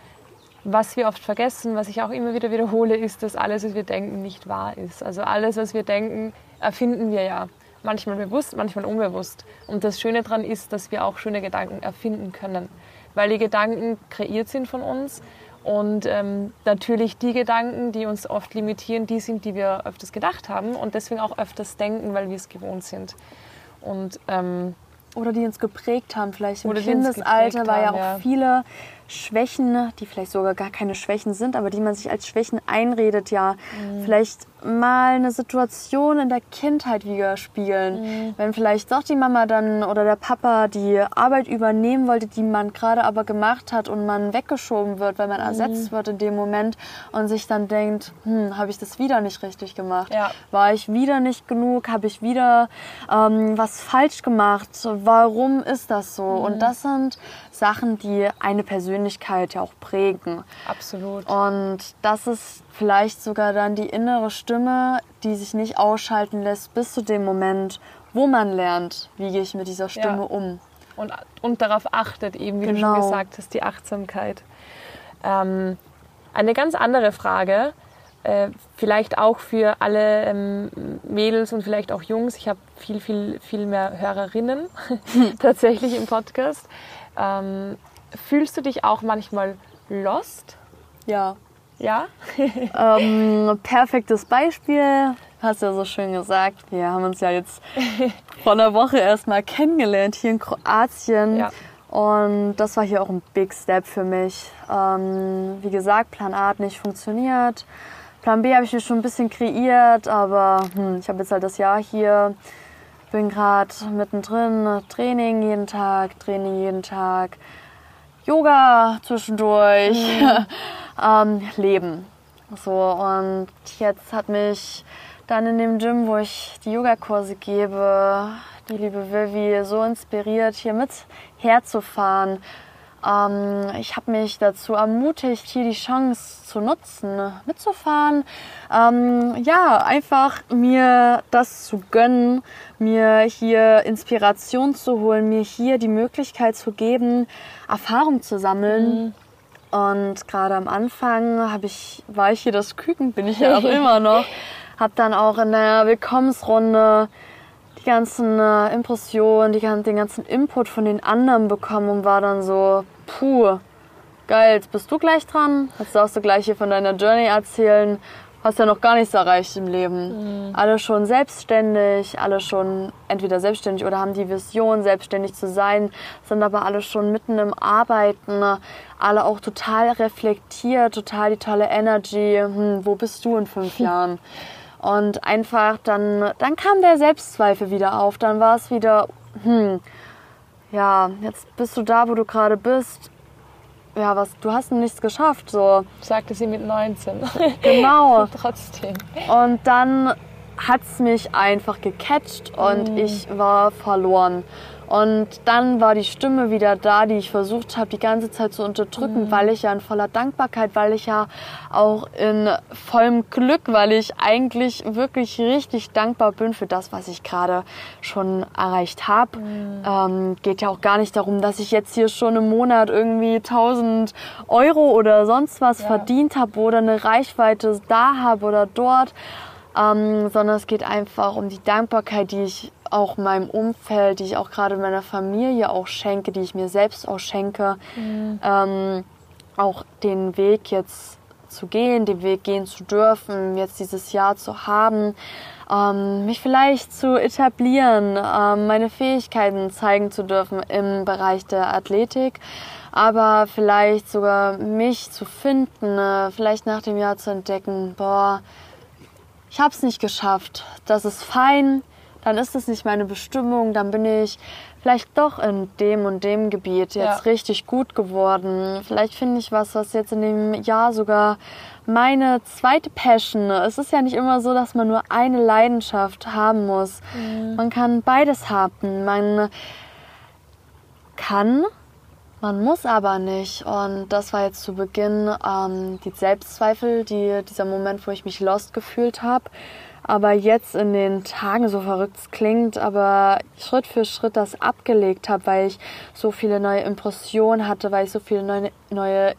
A: was wir oft vergessen, was ich auch immer wieder wiederhole, ist, dass alles, was wir denken, nicht wahr ist. Also alles, was wir denken, erfinden wir ja. Manchmal bewusst, manchmal unbewusst. Und das Schöne daran ist, dass wir auch schöne Gedanken erfinden können. Weil die Gedanken kreiert sind von uns Und ähm, natürlich die Gedanken, die uns oft limitieren, die sind, die wir öfters gedacht haben und deswegen auch öfters denken, weil wir es gewohnt sind. Und ähm,
B: oder die uns geprägt haben, vielleicht im Kindesalter, war ja auch
A: ja.
B: viele Schwächen, die vielleicht sogar gar keine Schwächen sind, aber die man sich als Schwächen einredet, ja.
A: Mhm.
B: Vielleicht mal eine Situation in der Kindheit widerspiegeln.
A: Mhm.
B: Wenn vielleicht doch die Mama dann oder der Papa die Arbeit übernehmen wollte, die man gerade aber gemacht hat und man weggeschoben wird, weil man
A: Mhm.
B: ersetzt wird in dem Moment und sich dann denkt, hm, habe ich das wieder nicht richtig gemacht?
A: Ja.
B: War ich wieder nicht genug? Habe ich wieder ähm, was falsch gemacht? Warum ist das so?
A: Mhm.
B: Und das sind Sachen, die eine Persönlichkeit ja auch prägen.
A: absolut.
B: Und das ist vielleicht sogar dann die innere Stimme, die sich nicht ausschalten lässt bis zu dem Moment, wo man lernt, wie gehe ich mit dieser Stimme
A: Ja.
B: um.
A: und, und darauf achtet, eben wie du
B: Genau.
A: schon gesagt hast, die Achtsamkeit. Ähm, eine ganz andere Frage, äh, vielleicht auch für alle ähm, Mädels und vielleicht auch Jungs. Ich habe viel, viel, viel mehr Hörerinnen [LAUGHS] [LAUGHS] tatsächlich im Podcast. Ähm, fühlst du dich auch manchmal lost?
B: Ja.
A: Ja? [LAUGHS]
B: Ähm, perfektes Beispiel, hast ja so schön gesagt. Wir haben uns ja jetzt vor einer Woche erst mal kennengelernt hier in Kroatien.
A: Ja.
B: Und das war hier auch ein Big Step für mich. Ähm, wie gesagt, Plan A hat nicht funktioniert. Plan B habe ich mir schon ein bisschen kreiert, aber hm, ich habe jetzt halt das Jahr hier. Bin gerade mittendrin, Training jeden Tag, Training jeden Tag, Yoga zwischendurch, [LAUGHS] ähm, Leben. So, und jetzt hat mich dann in dem Gym, wo ich die Yogakurse gebe, die liebe Vivi so inspiriert, hier mit herzufahren. Ähm, ich habe mich dazu ermutigt, hier die Chance zu nutzen, mitzufahren. Ähm, ja, einfach mir das zu gönnen, mir hier Inspiration zu holen, mir hier die Möglichkeit zu geben, Erfahrung zu sammeln. Und gerade am Anfang habe ich, war ich hier das Küken, bin ich ja auch immer noch. [LAUGHS] Habe dann auch in der Willkommensrunde die ganzen äh, Impressionen, die, den ganzen Input von den anderen bekommen und war dann so, puh, geil, jetzt bist du gleich dran. Jetzt darfst du gleich hier von deiner Journey erzählen. Hast ja noch gar nichts erreicht im Leben. Alle schon selbstständig, alle schon entweder selbstständig oder haben die Vision, selbstständig zu sein, sind aber alle schon mitten im Arbeiten, alle auch total reflektiert, total die tolle Energy. Hm, wo bist du in fünf [LAUGHS] Jahren? Und einfach dann, dann kam der Selbstzweifel wieder auf. Dann war es wieder, hm, ja, jetzt bist du da, wo du gerade bist. Ja, was, du hast nichts geschafft, so.
A: Sagte sie mit 19. [LAUGHS]
B: Genau. [LAUGHS]
A: Trotzdem.
B: Und dann hat's mich einfach gecatcht und ich war verloren. Und dann war die Stimme wieder da, die ich versucht habe, die ganze Zeit zu unterdrücken, weil ich ja in voller Dankbarkeit, weil ich ja auch in vollem Glück, weil ich eigentlich wirklich richtig dankbar bin für das, was ich gerade schon erreicht habe. Ähm, geht ja auch gar nicht darum, dass ich jetzt hier schon im Monat irgendwie 1000 Euro oder sonst was
A: Ja.
B: verdient habe oder eine Reichweite da habe oder dort ähm, sondern es geht einfach um die Dankbarkeit, die ich auch meinem Umfeld, die ich auch gerade meiner Familie auch schenke, die ich mir selbst auch schenke, ähm, auch den Weg jetzt zu gehen, den Weg gehen zu dürfen, jetzt dieses Jahr zu haben, ähm, mich vielleicht zu etablieren, ähm, meine Fähigkeiten zeigen zu dürfen im Bereich der Athletik, aber vielleicht sogar mich zu finden, äh, vielleicht nach dem Jahr zu entdecken, boah, ich habe es nicht geschafft. Das ist fein. Dann ist es nicht meine Bestimmung. Dann bin ich vielleicht doch in dem und dem Gebiet jetzt
A: Ja.
B: richtig gut geworden. Vielleicht finde ich was, was jetzt in dem Jahr sogar meine zweite Passion. Es ist ja nicht immer so, dass man nur eine Leidenschaft haben muss. Man kann beides haben. Man kann man muss aber nicht. Und das war jetzt zu Beginn ähm, die Selbstzweifel, die, dieser Moment, wo ich mich lost gefühlt habe. Aber jetzt in den Tagen, so verrückt es klingt, aber Schritt für Schritt das abgelegt habe, weil ich so viele neue Impressionen hatte, weil ich so viele neue, neue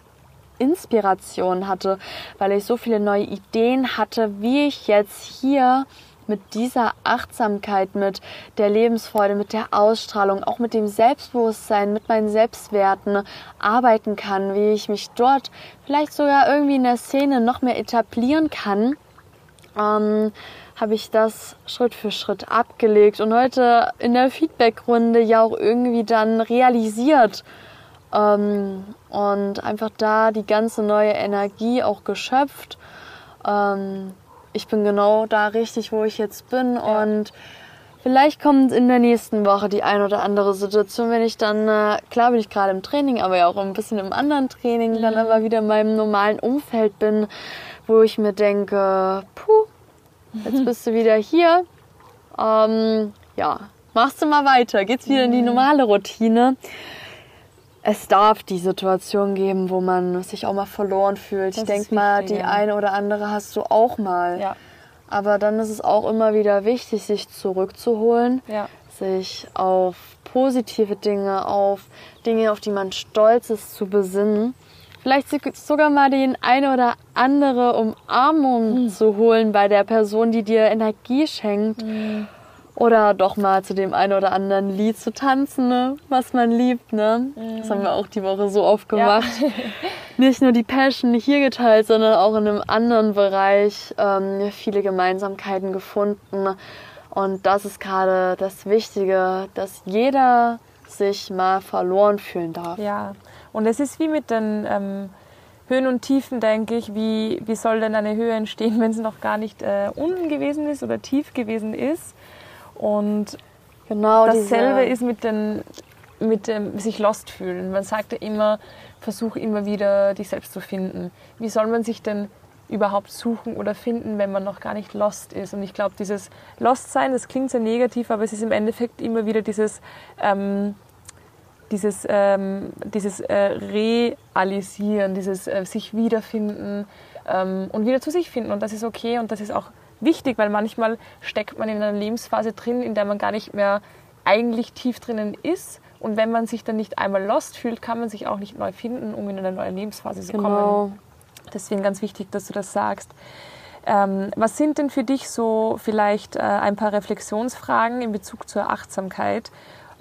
B: Inspirationen hatte, weil ich so viele neue Ideen hatte, wie ich jetzt hier mit dieser Achtsamkeit, mit der Lebensfreude, mit der Ausstrahlung, auch mit dem Selbstbewusstsein, mit meinen Selbstwerten arbeiten kann, wie ich mich dort vielleicht sogar irgendwie in der Szene noch mehr etablieren kann, ähm, habe ich das Schritt für Schritt abgelegt und heute in der Feedbackrunde ja auch irgendwie dann realisiert ähm, und einfach da die ganze neue Energie auch geschöpft. Ähm, ich bin genau da richtig, wo ich jetzt bin ja. und vielleicht kommt in der nächsten Woche die ein oder andere Situation, wenn ich dann, äh, klar bin ich gerade im Training, aber ja auch ein bisschen im anderen Training, mhm. dann aber wieder in meinem normalen Umfeld bin, wo ich mir denke, puh, jetzt [LAUGHS] bist du wieder hier. Ähm, ja, machst du mal weiter, geht's wieder in die normale Routine es darf die Situation geben, wo man sich auch mal verloren fühlt. Das ich denke mal, die eine oder andere hast du auch mal. Ja. Aber dann ist es auch immer wieder wichtig, sich zurückzuholen, ja. sich auf positive Dinge, auf Dinge, auf die man stolz ist, zu besinnen. Vielleicht sogar mal den eine oder andere Umarmung mhm. zu holen bei der Person, die dir Energie schenkt. Mhm oder doch mal zu dem einen oder anderen Lied zu tanzen, ne? was man liebt. Ne? Mhm. Das haben wir auch die Woche so oft gemacht. Ja. [LAUGHS] Nicht nur die Passion hier geteilt, sondern auch in einem anderen Bereich ähm, viele Gemeinsamkeiten gefunden. Und das ist gerade das Wichtige, dass jeder sich mal verloren fühlen darf.
A: Ja, und es ist wie mit den ähm, Höhen und Tiefen, denke ich. Wie, wie soll denn eine Höhe entstehen, [LAUGHS] wenn sie noch gar nicht äh, unten gewesen ist oder tief gewesen ist? Und genau dasselbe ist mit, den, mit dem sich lost fühlen. Man sagt ja immer, versuch immer wieder dich selbst zu finden. Wie soll man sich denn überhaupt suchen oder finden, wenn man noch gar nicht lost ist? Und ich glaube, dieses Lost sein, das klingt sehr negativ, aber es ist im Endeffekt immer wieder dieses ähm, dieses, ähm, dieses äh, Realisieren, dieses äh, sich wiederfinden ähm, und wieder zu sich finden. Und das ist okay und das ist auch wichtig, weil manchmal steckt man in einer Lebensphase drin, in der man gar nicht mehr eigentlich tief drinnen ist. Und wenn man sich dann nicht einmal lost fühlt, kann man sich auch nicht neu finden, um in eine neue Lebensphase zu genau. kommen. Deswegen ganz wichtig, dass du das sagst. Ähm, was sind denn für dich so vielleicht äh, ein paar Reflexionsfragen in Bezug zur Achtsamkeit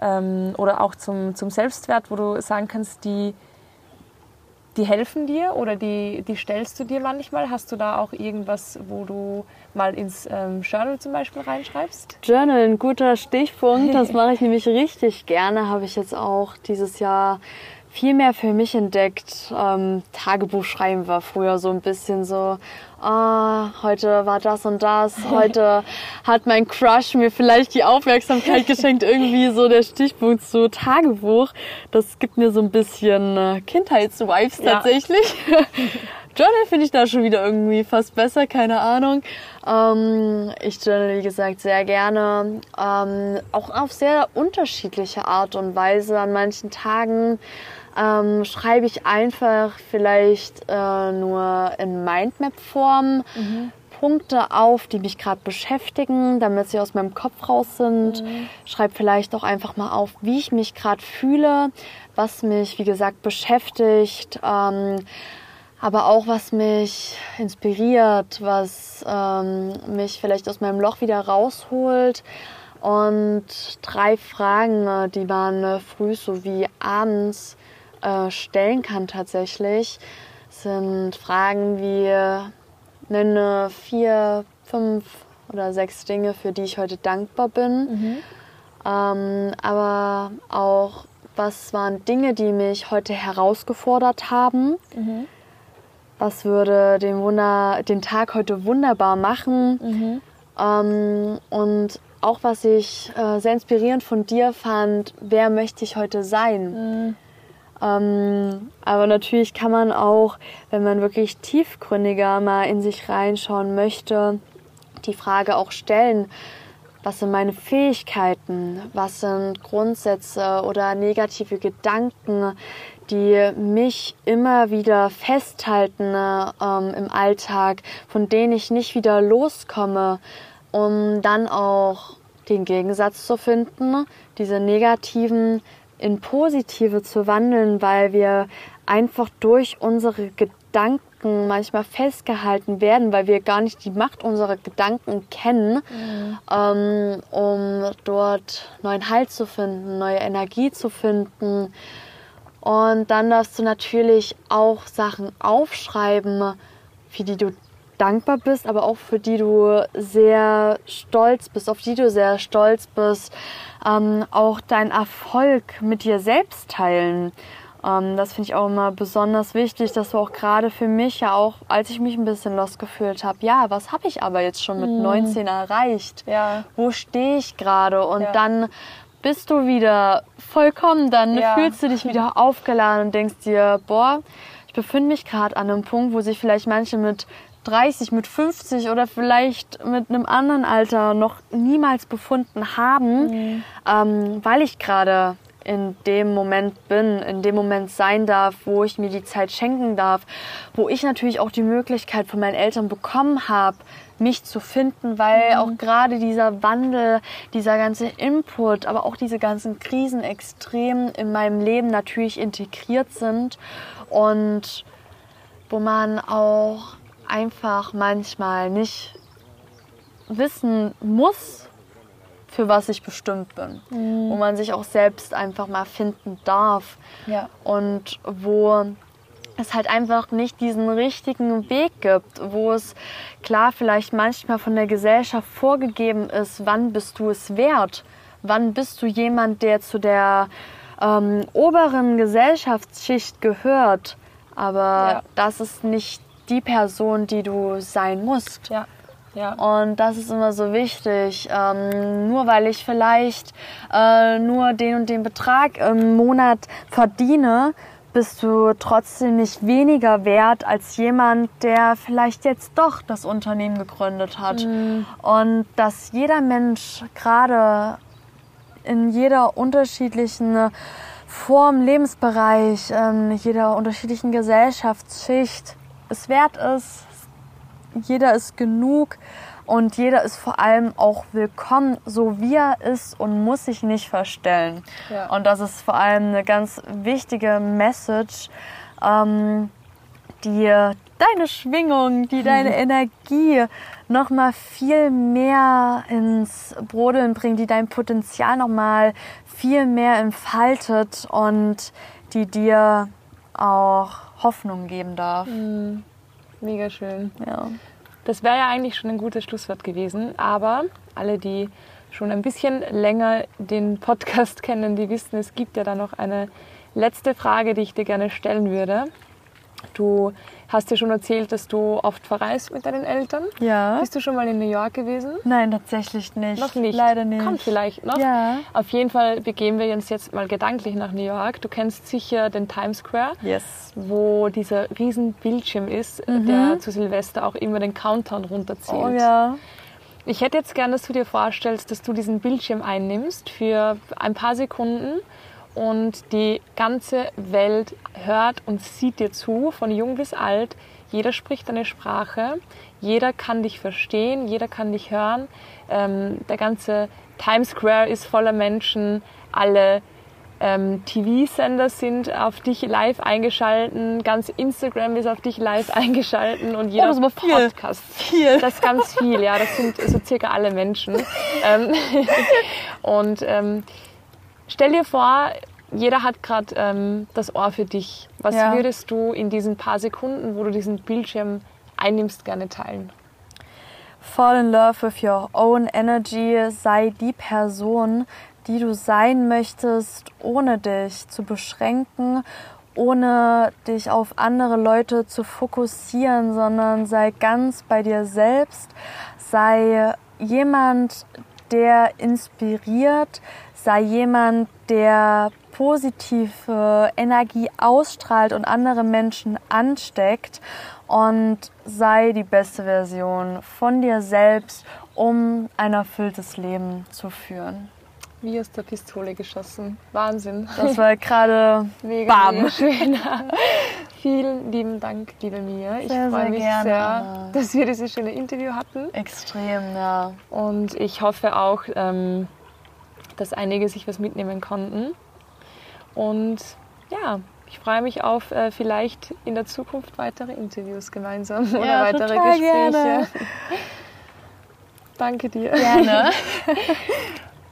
A: ähm, oder auch zum, zum Selbstwert, wo du sagen kannst, die die helfen dir oder die, die stellst du dir manchmal? Hast du da auch irgendwas, wo du mal ins ähm, Journal zum Beispiel reinschreibst?
B: Journal, ein guter Stichpunkt. Das [LAUGHS] mache ich nämlich richtig gerne. Habe ich jetzt auch dieses Jahr viel mehr für mich entdeckt. Ähm, Tagebuch schreiben war früher so ein bisschen so, ah, heute war das und das, [LAUGHS] heute hat mein Crush mir vielleicht die Aufmerksamkeit geschenkt, irgendwie so der Stichpunkt zu Tagebuch. Das gibt mir so ein bisschen äh, Kindheitsvibes ja. tatsächlich. [LAUGHS] Journal finde ich da schon wieder irgendwie fast besser, keine Ahnung. Ähm, ich journal, wie gesagt, sehr gerne. Ähm, auch auf sehr unterschiedliche Art und Weise. An manchen Tagen ähm, schreibe ich einfach vielleicht äh, nur in Mindmap-Form mhm. Punkte auf, die mich gerade beschäftigen, damit sie aus meinem Kopf raus sind. Mhm. Schreibe vielleicht auch einfach mal auf, wie ich mich gerade fühle, was mich, wie gesagt, beschäftigt. Ähm, aber auch was mich inspiriert, was ähm, mich vielleicht aus meinem Loch wieder rausholt. Und drei Fragen, äh, die man äh, früh sowie abends äh, stellen kann tatsächlich, sind Fragen wie nenne vier, fünf oder sechs Dinge, für die ich heute dankbar bin. Mhm. Ähm, aber auch, was waren Dinge, die mich heute herausgefordert haben. Mhm. Was würde den, Wunder, den Tag heute wunderbar machen? Mhm. Ähm, und auch was ich äh, sehr inspirierend von dir fand, wer möchte ich heute sein? Mhm. Ähm, aber natürlich kann man auch, wenn man wirklich tiefgründiger mal in sich reinschauen möchte, die Frage auch stellen, was sind meine Fähigkeiten, was sind Grundsätze oder negative Gedanken, die mich immer wieder festhalten ähm, im Alltag, von denen ich nicht wieder loskomme, um dann auch den Gegensatz zu finden, diese negativen in positive zu wandeln, weil wir einfach durch unsere Gedanken manchmal festgehalten werden, weil wir gar nicht die Macht unserer Gedanken kennen, mhm. ähm, um dort neuen Halt zu finden, neue Energie zu finden. Und dann darfst du natürlich auch Sachen aufschreiben, für die du dankbar bist, aber auch für die du sehr stolz bist, auf die du sehr stolz bist. Ähm, auch deinen Erfolg mit dir selbst teilen. Ähm, das finde ich auch immer besonders wichtig, dass du auch gerade für mich ja auch, als ich mich ein bisschen lost gefühlt habe, ja, was habe ich aber jetzt schon mit mhm. 19 erreicht? Ja. Wo stehe ich gerade? Und ja. dann bist du wieder vollkommen, dann ja. fühlst du dich wieder aufgeladen und denkst dir, boah, ich befinde mich gerade an einem Punkt, wo sich vielleicht manche mit 30, mit 50 oder vielleicht mit einem anderen Alter noch niemals befunden haben, mhm. ähm, weil ich gerade in dem Moment bin, in dem Moment sein darf, wo ich mir die Zeit schenken darf, wo ich natürlich auch die Möglichkeit von meinen Eltern bekommen habe, mich zu finden, weil mhm. auch gerade dieser Wandel, dieser ganze Input, aber auch diese ganzen Krisen extrem in meinem Leben natürlich integriert sind und wo man auch einfach manchmal nicht wissen muss, für was ich bestimmt bin. Mhm. Wo man sich auch selbst einfach mal finden darf. Ja. Und wo es halt einfach nicht diesen richtigen Weg gibt, wo es klar vielleicht manchmal von der Gesellschaft vorgegeben ist, wann bist du es wert? Wann bist du jemand, der zu der ähm, oberen Gesellschaftsschicht gehört? Aber ja. das ist nicht die Person, die du sein musst. Ja. Ja. Und das ist immer so wichtig. Ähm, nur weil ich vielleicht äh, nur den und den Betrag im Monat verdiene, bist du trotzdem nicht weniger wert als jemand, der vielleicht jetzt doch das Unternehmen gegründet hat. Mhm. Und dass jeder Mensch gerade in jeder unterschiedlichen Form, Lebensbereich, in jeder unterschiedlichen Gesellschaftsschicht es wert ist. Jeder ist genug und jeder ist vor allem auch willkommen, so wie er ist und muss sich nicht verstellen. Ja. Und das ist vor allem eine ganz wichtige Message, ähm, die deine Schwingung, die deine Energie noch mal viel mehr ins Brodeln bringt, die dein Potenzial noch mal viel mehr entfaltet und die dir auch Hoffnung geben darf. Mhm.
A: Mega schön. Ja. Das wäre ja eigentlich schon ein gutes Schlusswort gewesen, aber alle, die schon ein bisschen länger den Podcast [LAUGHS] kennen, die wissen, es gibt ja da noch eine letzte Frage, die ich dir gerne stellen würde. Du hast dir schon erzählt, dass du oft verreist mit deinen Eltern. Ja. Bist du schon mal in New York gewesen?
B: Nein, tatsächlich nicht.
A: Noch nicht.
B: Leider nicht.
A: Kommt vielleicht noch. Ja. Auf jeden Fall begeben wir uns jetzt mal gedanklich nach New York. Du kennst sicher den Times Square.
B: Yes.
A: Wo dieser riesen Bildschirm ist, mhm. der zu Silvester auch immer den Countdown runterzählt.
B: Oh ja.
A: Ich hätte jetzt gern, dass du dir vorstellst, dass du diesen Bildschirm einnimmst für ein paar Sekunden und die ganze Welt hört und sieht dir zu, von jung bis alt. Jeder spricht deine Sprache, jeder kann dich verstehen, jeder kann dich hören. Ähm, der ganze Times Square ist voller Menschen, alle ähm, TV-Sender sind auf dich live eingeschalten, ganz Instagram ist auf dich live [LAUGHS] eingeschalten und jeder
B: oh, das viel.
A: Podcast.
B: Viel.
A: Das ist ganz viel, ja, das sind so circa alle Menschen. [LAUGHS] ähm, [LAUGHS] und ähm, Stell dir vor, jeder hat gerade ähm, das Ohr für dich. Was ja. würdest du in diesen paar Sekunden, wo du diesen Bildschirm einnimmst, gerne teilen?
B: Fall in love with your own energy. Sei die Person, die du sein möchtest, ohne dich zu beschränken, ohne dich auf andere Leute zu fokussieren, sondern sei ganz bei dir selbst. Sei jemand, der inspiriert, sei jemand, der positive Energie ausstrahlt und andere Menschen ansteckt und sei die beste Version von dir selbst, um ein erfülltes Leben zu führen.
A: Wie aus der Pistole geschossen. Wahnsinn.
B: Das war gerade [LAUGHS]
A: mega, bam. mega schön. [LAUGHS] Vielen lieben Dank, liebe Mia. Ich freue mich gerne. sehr, dass wir dieses schöne Interview hatten.
B: Extrem, ja.
A: Und ich hoffe auch, ähm, dass einige sich was mitnehmen konnten. Und ja, Ich freue mich auf äh, vielleicht in der Zukunft weitere Interviews gemeinsam oder
B: Ja,
A: weitere
B: total
A: Gespräche.
B: gerne.
A: Danke dir.
B: Gerne. [LAUGHS]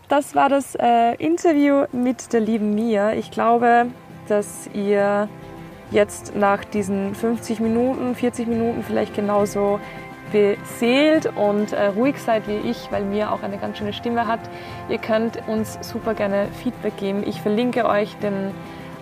A: Das war das äh, Interview mit der lieben Mia. Ich glaube, dass ihr jetzt nach diesen 50 Minuten, 40 Minuten vielleicht genauso beseelt und äh, ruhig seid wie ich, weil Mia auch eine ganz schöne Stimme hat. Ihr könnt uns super gerne Feedback geben. Ich verlinke euch den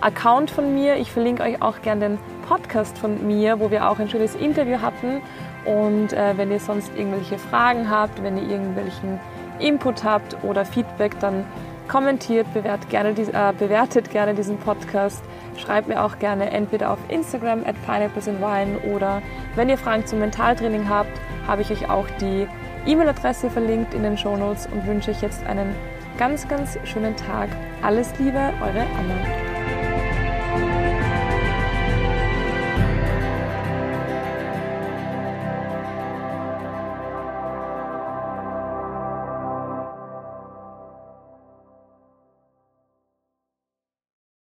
A: Account von mir. Ich verlinke euch auch gerne den Podcast von mir, wo wir auch ein schönes Interview hatten. Und äh, wenn ihr sonst irgendwelche Fragen habt, wenn ihr irgendwelchen Input habt oder Feedback, dann kommentiert, bewertet gerne, äh, bewertet gerne diesen Podcast. Schreibt mir auch gerne entweder auf Instagram at Pineapples oder wenn ihr Fragen zum Mentaltraining habt, habe ich euch auch die E-Mail-Adresse verlinkt in den Shownotes und wünsche euch jetzt einen ganz, ganz schönen Tag. Alles Liebe, eure Anna.